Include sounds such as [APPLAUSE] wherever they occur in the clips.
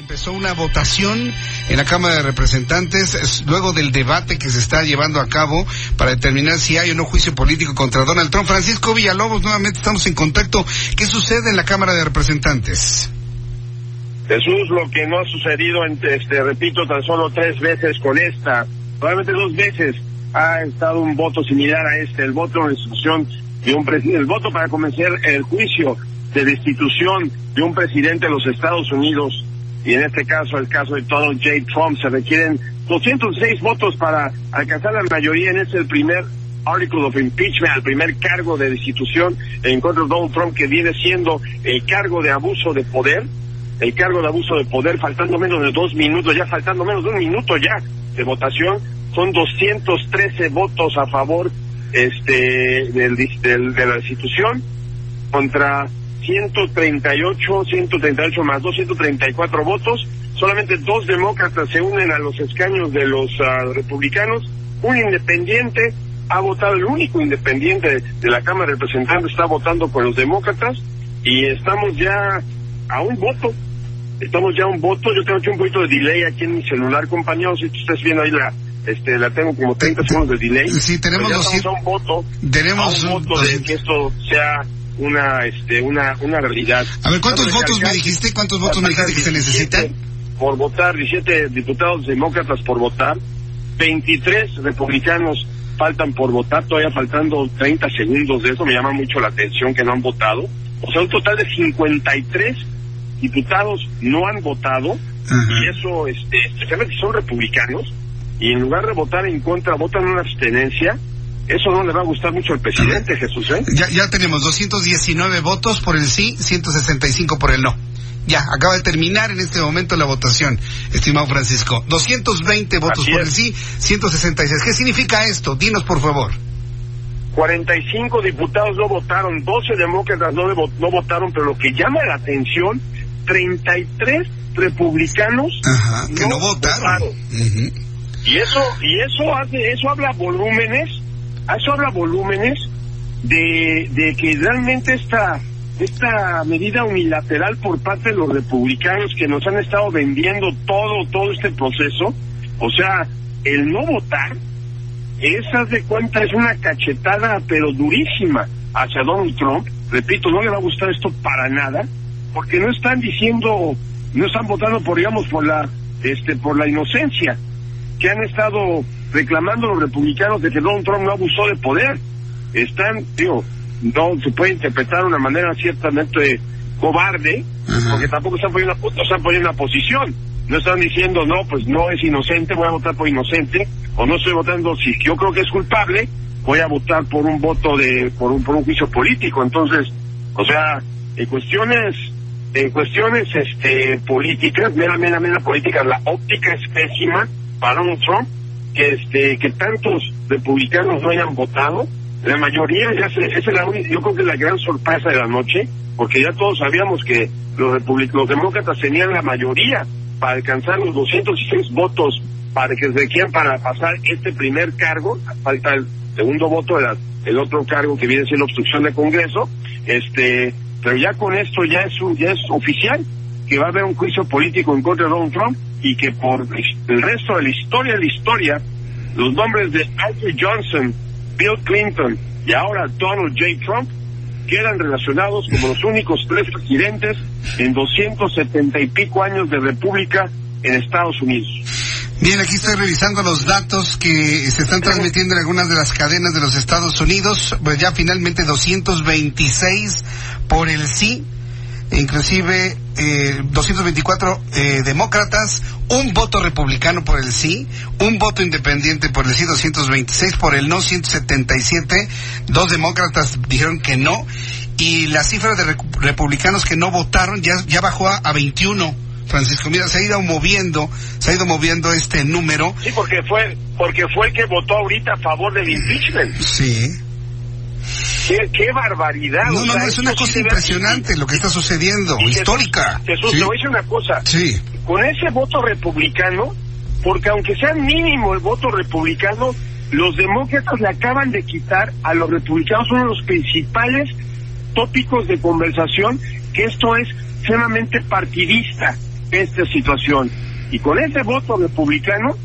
Empezó una votación en la Cámara de Representantes luego del debate que se está llevando a cabo para determinar si hay o no juicio político contra Donald Trump. Francisco Villalobos, nuevamente estamos en contacto. ¿Qué sucede en la Cámara de Representantes? Jesús, lo que no ha sucedido, este, repito, tan solo tres veces con esta, probablemente dos veces ha estado un voto similar a este, el voto en institución de un presidente, el voto para comenzar el juicio de destitución de un presidente de los Estados Unidos, y en este caso, el caso de Donald J. Trump, se requieren 206 votos para alcanzar la mayoría en ese primer article of impeachment, el primer cargo de destitución en contra de Donald Trump, que viene siendo el cargo de abuso de poder, el cargo de abuso de poder, faltando menos de dos minutos, ya faltando menos de un minuto ya de votación, son 213 votos a favor este del, de la institución contra 138, 138 más 234 votos. Solamente dos demócratas se unen a los escaños de los uh, republicanos. Un independiente ha votado, el único independiente de la Cámara de Representantes está votando con los demócratas y estamos ya a un voto. Estamos ya a un voto. Yo tengo aquí un poquito de delay aquí en mi celular, compañeros. Si ustedes viendo ahí la, este, la tengo como 30 segundos de delay. Sí, tenemos ya dos- estamos a un voto. Tenemos a un un- voto de que esto sea una, este, una, una realidad. A ver, ¿cuántos votos me dijiste? ¿Cuántos votos me dijiste que se 17 necesitan? Por votar, 17 diputados demócratas por votar, 23 republicanos faltan por votar, todavía faltando 30 segundos de eso, me llama mucho la atención que no han votado. O sea, un total de 53 diputados no han votado, y eso, este, especialmente son republicanos, y en lugar de votar en contra, votan una abstenencia, eso no le va a gustar mucho al presidente, Jesús, ¿eh? Ya, ya tenemos 219 votos por el sí, 165 por el no. Ya, acaba de terminar en este momento la votación, estimado Francisco. 220 votos por el sí, 166. ¿Qué significa esto? Dinos, por favor. 45 diputados no votaron, 12 demócratas no, no votaron, pero lo que llama la atención, 33 republicanos Ajá, que no, votaron. Ujú. Y eso, y eso hace, eso habla volúmenes, eso habla volúmenes de, de que realmente esta, esta medida unilateral por parte de los republicanos que nos han estado vendiendo todo, todo este proceso, o sea, el no votar, esa de cuenta es una cachetada pero durísima hacia Donald Trump. Repito, no le va a gustar esto para nada, porque no están diciendo, no están votando por, digamos, por la, este, por la inocencia que han estado reclamando los republicanos de que Donald Trump no abusó de poder. Están, digo, no se puede interpretar de una manera ciertamente cobarde, porque tampoco están poniendo, están poniendo una posición. No están diciendo, no, pues no es inocente, voy a votar por inocente, o no estoy votando, si yo creo que es culpable, voy a votar por un voto de, por un, por un juicio político. Entonces, o sea, en cuestiones, en cuestiones, este, políticas, mera, mera, mera políticas, la óptica es pésima para Donald Trump, que este, que tantos republicanos no hayan votado, la mayoría ya se, esa es la única, yo creo que la gran sorpresa de la noche, porque ya todos sabíamos que los republic- los demócratas tenían la mayoría para alcanzar los 206 votos para que se requieran para pasar este primer cargo, falta el segundo voto del el otro cargo que viene siendo obstrucción de Congreso, este, pero ya con esto ya es un- ya es oficial que va a haber un juicio político en contra de Donald Trump y que por el resto de la historia de la historia, los nombres de Andrew Johnson, Bill Clinton y ahora Donald J. Trump quedan relacionados como los únicos tres presidentes en 270 y pico años de república en Estados Unidos. Bien, aquí estoy revisando los datos que se están transmitiendo en algunas de las cadenas de los Estados Unidos. Pues ya finalmente 226 por el sí, inclusive eh, 224 eh, demócratas, un voto republicano por el sí, un voto independiente por el sí, 226 por el no, 177, dos demócratas dijeron que no. y la cifra de republicanos que no votaron ya, ya bajó a, a 21. Francisco, mira, se ha ido moviendo, se ha ido moviendo este número. Sí, porque fue, porque fue el que votó ahorita a favor del impeachment. Sí. Qué, barbaridad. No, no, no, es una cosa impresionante lo que está sucediendo, histórica. Jesús, te voy a decir una cosa. Sí. Con ese voto republicano, porque aunque sea mínimo el voto republicano, los demócratas le acaban de quitar a los republicanos uno de los principales tópicos de conversación, que esto es sumamente partidista, esta situación. Y con ese voto republicano,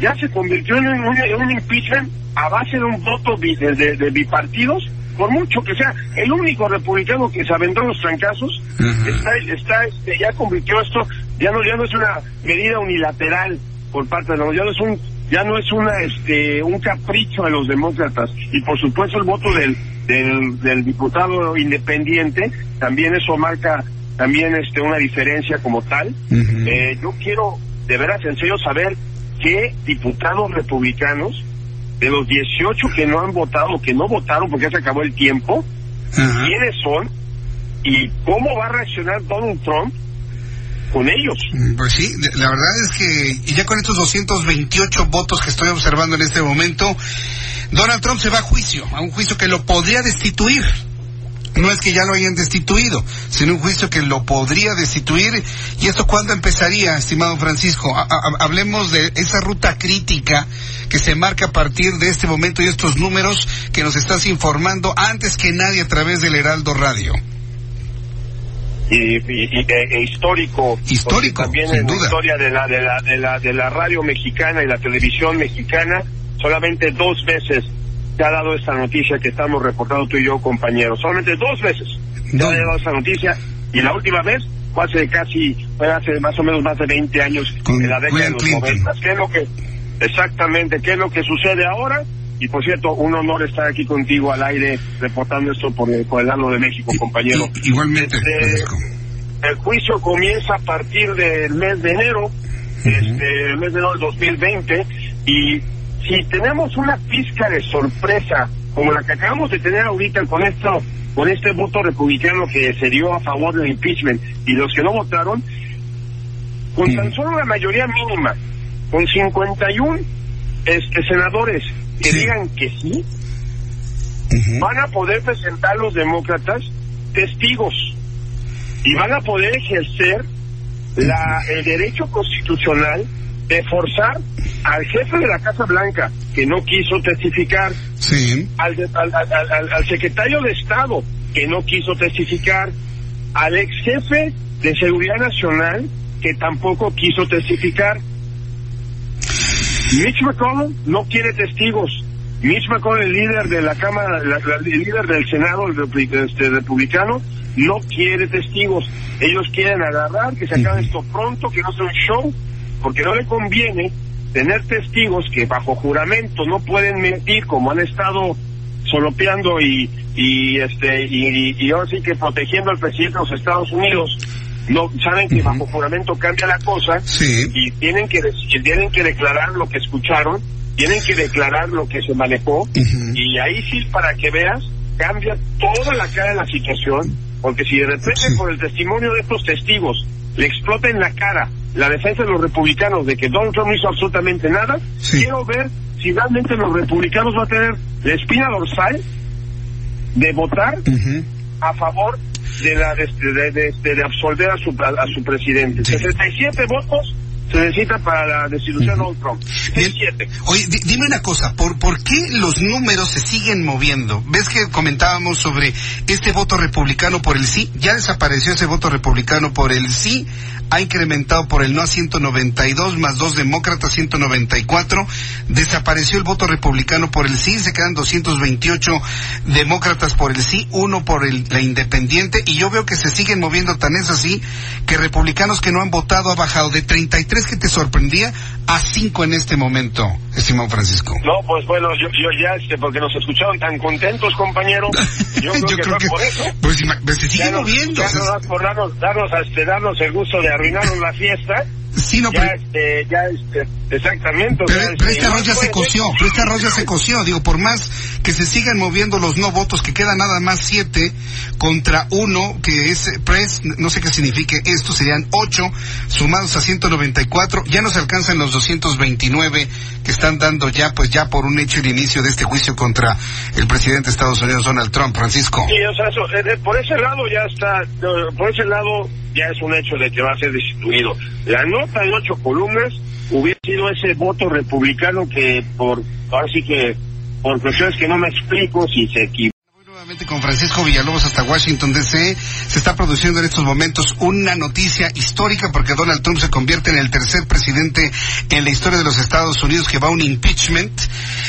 ya se convirtió en un, impeachment a base de un voto de, bipartidos, por mucho que sea el único republicano que se aventó los trancazos, está, está este, ya convirtió esto, ya no, ya no es una medida unilateral por parte de los, ya no es un, ya no es una, este, un capricho de los demócratas, y por supuesto el voto del, del, del diputado independiente, también eso marca también este una diferencia como tal. eh, yo quiero de veras en serio saber qué diputados republicanos de los 18 que no han votado, que no votaron porque ya se acabó el tiempo, quiénes son y cómo va a reaccionar Donald Trump con ellos. Mm, pues sí, la verdad es que ya con estos 228 votos que estoy observando en este momento, Donald Trump se va a juicio, a un juicio que lo podría destituir no es que ya lo hayan destituido, sino un juicio que lo podría destituir. ¿Y esto cuándo empezaría, estimado Francisco? hablemos de esa ruta crítica que se marca a partir de este momento y estos números que nos estás informando antes que nadie a través del Heraldo Radio. Y, e, histórico histórico también en la historia de la, de la de la de la radio mexicana y la televisión mexicana solamente dos veces te ha dado esta noticia que estamos reportando tú y yo, compañeros. Solamente dos veces te ha dado esta noticia y la última vez fue hace casi, fue hace más o menos más de 20 años, en la década de los 90. ¿Qué es lo que, exactamente, qué es lo que sucede ahora? Y por cierto, un honor estar aquí contigo al aire reportando esto por el, por el lado de México, compañero. igualmente. Este, el juicio comienza a partir del mes de enero, este, el mes de enero del 2020, y si tenemos una pizca de sorpresa como la que acabamos de tener ahorita con esto, con este voto republicano que se dio a favor del impeachment y los que no votaron, con tan solo una mayoría mínima, con 51 este, senadores que digan que sí, van a poder presentar los demócratas testigos y van a poder ejercer la, el derecho constitucional de forzar al jefe de la Casa Blanca, que no quiso testificar, al, al, secretario de Estado, que no quiso testificar, al ex jefe de Seguridad Nacional, que tampoco quiso testificar. Mitch McConnell no quiere testigos. Mitch McConnell, el líder de la Cámara, el líder del Senado, el este, republicano, no quiere testigos. Ellos quieren agarrar, que se acabe esto pronto, que no sea un show, porque no le conviene tener testigos que bajo juramento no pueden mentir como han estado solopeando y y este y, y, ahora sí que protegiendo al presidente de los Estados Unidos. No saben que bajo juramento cambia la cosa y tienen que tienen que declarar lo que escucharon tienen que declarar lo que se manejó y ahí sí para que veas cambia toda la cara de la situación porque si de repente por el testimonio de estos testigos le explota en la cara la defensa de los republicanos de que Donald Trump no hizo absolutamente nada, quiero ver si realmente los republicanos van a tener la espina dorsal de votar a favor de la de, de, de, absolver a su, a, su presidente. 67 votos se necesita para la destitución de Donald Trump. Oye, dime una cosa, ¿por, ¿por qué los números se siguen moviendo? ¿Ves que comentábamos sobre este voto republicano por el sí? Ya desapareció ese voto republicano por el sí ha incrementado por el no a 192 más dos demócratas 194. Desapareció el voto republicano por el sí, se quedan 228 demócratas por el sí, uno por el, la independiente y yo veo que se siguen moviendo tan es así que republicanos que no han votado ha bajado de 33 que te sorprendía a 5 en este momento, estimado Francisco. No, pues bueno, yo, yo ya, este, porque nos escucharon tan contentos, compañero, [LAUGHS] yo creo, que, por eso. Pues, pues se siguen moviendo. Ya por darnos, darnos, este, darnos el gusto de arruinaron la fiesta Sí, no, ya, pero, este, ya, este, exactamente. pero, sea, pero este, arroz ya se ser. coció, pero este arroz ya se coció. Digo, por más que se sigan moviendo los no votos, que quedan nada más siete contra uno, que es press, no sé qué signifique esto, serían ocho sumados a 194, ya no se alcanzan los 229 que están dando ya, pues ya por un hecho el inicio de este juicio contra el presidente de Estados Unidos, Donald Trump, Francisco. Sí, o sea, eso, eh, eh, por ese lado ya está, por ese lado ya es un hecho de que va a ser destituido. La nota en ocho columnas hubiera sido ese voto republicano que por, ahora sí que, por cuestiones que no me explico si se equivocó. Con Francisco Villalobos hasta Washington DC. Se está produciendo en estos momentos una noticia histórica porque Donald Trump se convierte en el tercer presidente en la historia de los Estados Unidos que va a un impeachment.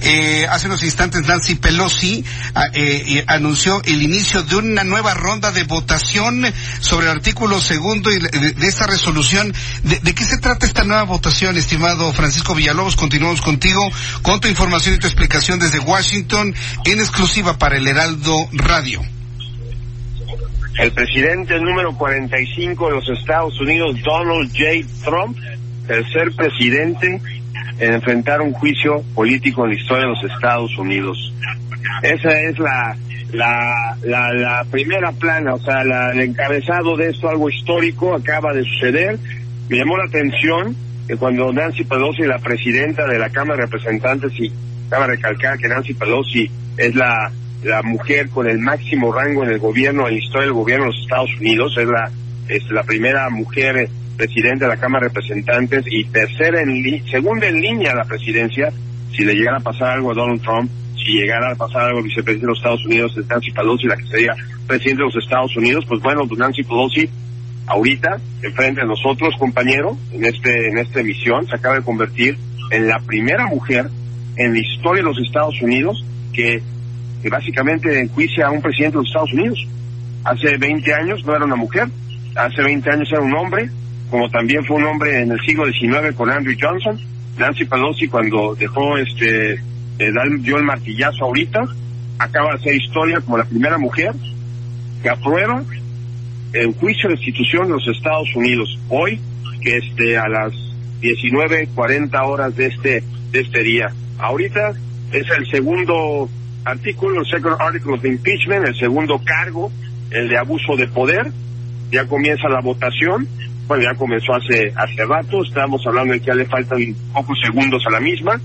Eh, hace unos instantes Nancy Pelosi ah, eh, eh, anunció el inicio de una nueva ronda de votación sobre el artículo segundo de esta resolución. ¿De, ¿De qué se trata esta nueva votación, estimado Francisco Villalobos? Continuamos contigo con tu información y tu explicación desde Washington en exclusiva para el Heraldo Radio. El presidente número 45 de los Estados Unidos, Donald J. Trump, tercer presidente en enfrentar un juicio político en la historia de los Estados Unidos. Esa es la, la, la, primera plana, o sea, la, el encabezado de esto, algo histórico, acaba de suceder. Me llamó la atención que cuando Nancy Pelosi, la presidenta de la Cámara de Representantes, y cabe recalcar que Nancy Pelosi es la, la mujer con el máximo rango en el gobierno, en la historia del gobierno de los Estados Unidos, es la, es la primera mujer presidenta de la Cámara de Representantes y tercera en li- segunda en línea a la presidencia, si le llegara a pasar algo a Donald Trump, si llegara a pasar algo al vicepresidente de los Estados Unidos, es Nancy Pelosi, la que sería presidente de los Estados Unidos, pues bueno, pues Nancy Pelosi ahorita, enfrente de nosotros, compañero, en este, en esta emisión, se acaba de convertir en la primera mujer en la historia de los Estados Unidos que, que básicamente enjuicia a un presidente de los Estados Unidos. Hace 20 años no era una mujer, hace 20 años era un hombre, como también fue un hombre en el siglo XIX con Andrew Johnson. Nancy Pelosi cuando dejó este, eh, dio el martillazo ahorita, acaba de hacer historia como la primera mujer que aprueba el juicio de destitución de los Estados Unidos hoy, que este a las 19:40 horas de este de este día. Ahorita es el segundo artículo, el second article of impeachment, el segundo cargo, el de abuso de poder. Ya comienza la votación. Bueno, ya comenzó hace hace rato. Estamos hablando de que ya le faltan pocos segundos a la misma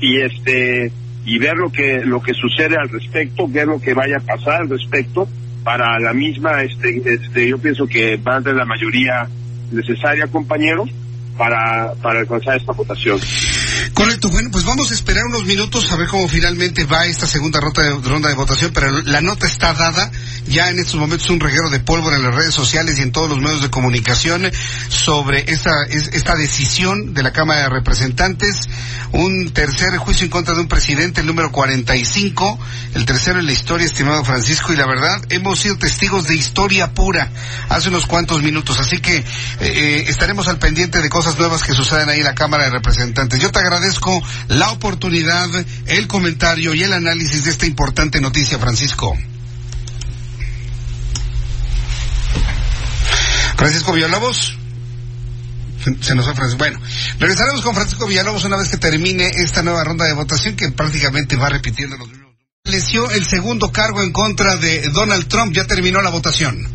y este y ver lo que lo que sucede al respecto, ver lo que vaya a pasar al respecto para la misma este este yo pienso que va a tener la mayoría necesaria, compañeros, para para alcanzar esta votación. Correcto, bueno, pues vamos a esperar unos minutos a ver cómo finalmente va esta segunda ronda de, votación, pero la nota está dada, ya en estos momentos un reguero de pólvora en las redes sociales y en todos los medios de comunicación sobre esta, es- esta decisión de la Cámara de Representantes, un tercer juicio en contra de un presidente, el número 45, el tercero en la historia, estimado Francisco, y la verdad, hemos sido testigos de historia pura hace unos cuantos minutos, así que eh, eh, estaremos al pendiente de cosas nuevas que suceden ahí en la Cámara de Representantes. Yo te agradezco la oportunidad, el comentario y el análisis de esta importante noticia, Francisco. Francisco Villalobos. Se- nos Francisco. Bueno, regresaremos con Francisco Villalobos una vez que termine esta nueva ronda de votación que prácticamente va repitiendo los mismos. Estableció el segundo cargo en contra de Donald Trump. Ya terminó la votación.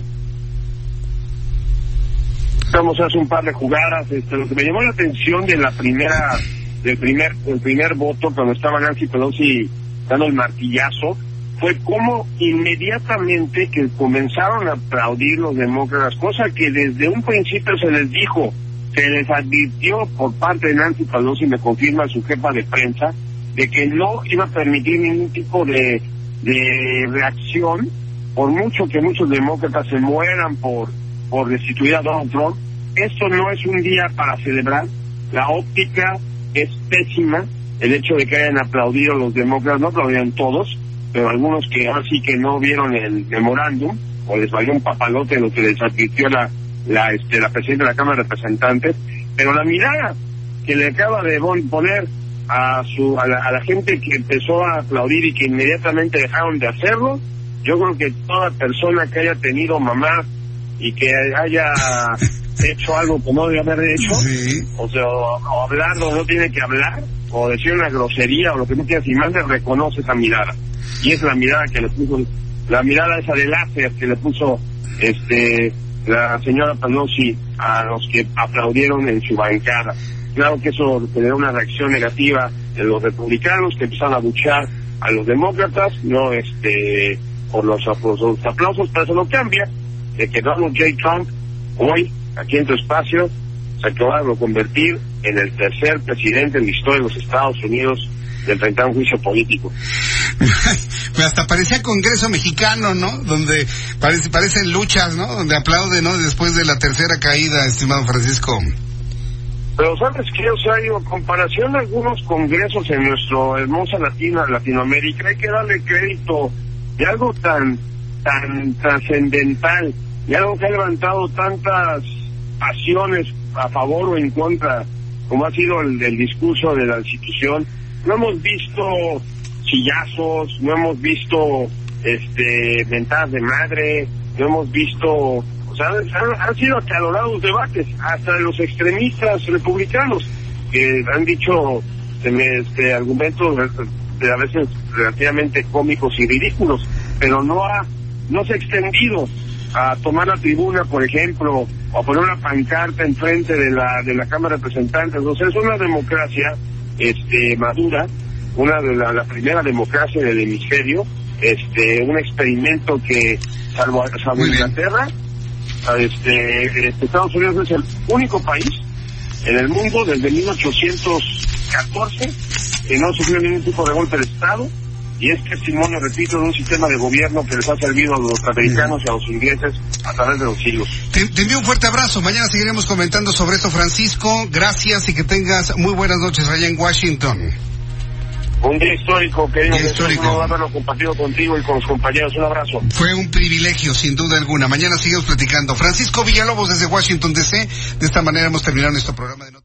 Estamos hace un par de jugadas. Este, lo que me llamó la atención de la primera, del primer, el primer voto cuando estaba Nancy Pelosi dando el martillazo, fue como inmediatamente que comenzaron a aplaudir los demócratas, cosa que desde un principio se les dijo, se les advirtió por parte de Nancy Pelosi, me confirma su jefa de prensa, de que no iba a permitir ningún tipo de, de reacción, por mucho que muchos demócratas se mueran por, por destituir a Donald Trump. Esto no es un día para celebrar. La óptica es pésima. El hecho de que hayan aplaudido los demócratas, no aplaudieron todos, pero algunos que ahora sí que no vieron el memorándum, o les valió un papalote lo que les advirtió la, la, este, la presidenta de la Cámara de Representantes, pero la mirada que le acaba de poner a su a la, a la gente que empezó a aplaudir y que inmediatamente dejaron de hacerlo, yo creo que toda persona que haya tenido mamá y que haya hecho algo que no debe haber hecho, o sea, o, hablar donde no tiene que hablar, o decir una grosería o lo que tú quieras, y más le reconoce esa mirada. Y es la mirada que le puso, la mirada esa de láser que le puso este la señora Panosi a los que aplaudieron en su bancada. Claro que eso generó una reacción negativa de los republicanos que empezaron a luchar a los demócratas, no este por los, aplausos, pero eso no cambia, de que Donald J. Trump hoy, aquí en tu espacio, se acaba de convertir en el tercer presidente en la historia de los Estados Unidos de enfrentar un juicio político. [LAUGHS] pues hasta parecía Congreso mexicano, ¿no? Donde parece, parecen luchas, ¿no? Donde aplauden, ¿no? Después de la tercera caída, estimado Francisco. Pero sabes que, o sea, en comparación a algunos congresos en nuestro hermosa Latina, Latinoamérica, hay que darle crédito de algo tan, tan trascendental, de algo que ha levantado tantas pasiones a favor o en contra, como ha sido el, el discurso de la institución. No hemos visto chillazos, no hemos visto este mentadas de madre, no hemos visto o sea, han, sido acalorados debates, hasta los extremistas republicanos, que han dicho este, argumentos a veces relativamente cómicos y ridículos, pero no ha, no se ha extendido a tomar la tribuna, por ejemplo, o a poner una pancarta enfrente de la, de la Cámara de Representantes. Entonces es una democracia este, madura, una de la, primera democracia del hemisferio, este, un experimento que, salvo, salvo Inglaterra, este, este, Estados Unidos es el único país en el mundo desde 1814 que no sufrió ningún tipo de golpe de Estado y es testimonio, repito, de un sistema de gobierno que les ha servido a los americanos y a los ingleses a través de los siglos. Te, te, envío un fuerte abrazo. Mañana seguiremos comentando sobre esto, Francisco. Gracias y que tengas muy buenas noches allá en Washington. Un día histórico, querido. Día histórico. haberlo compartido contigo y con los compañeros. Un abrazo. Fue un privilegio, sin duda alguna. Mañana seguimos platicando. Francisco Villalobos desde Washington DC. De esta manera hemos terminado nuestro programa de.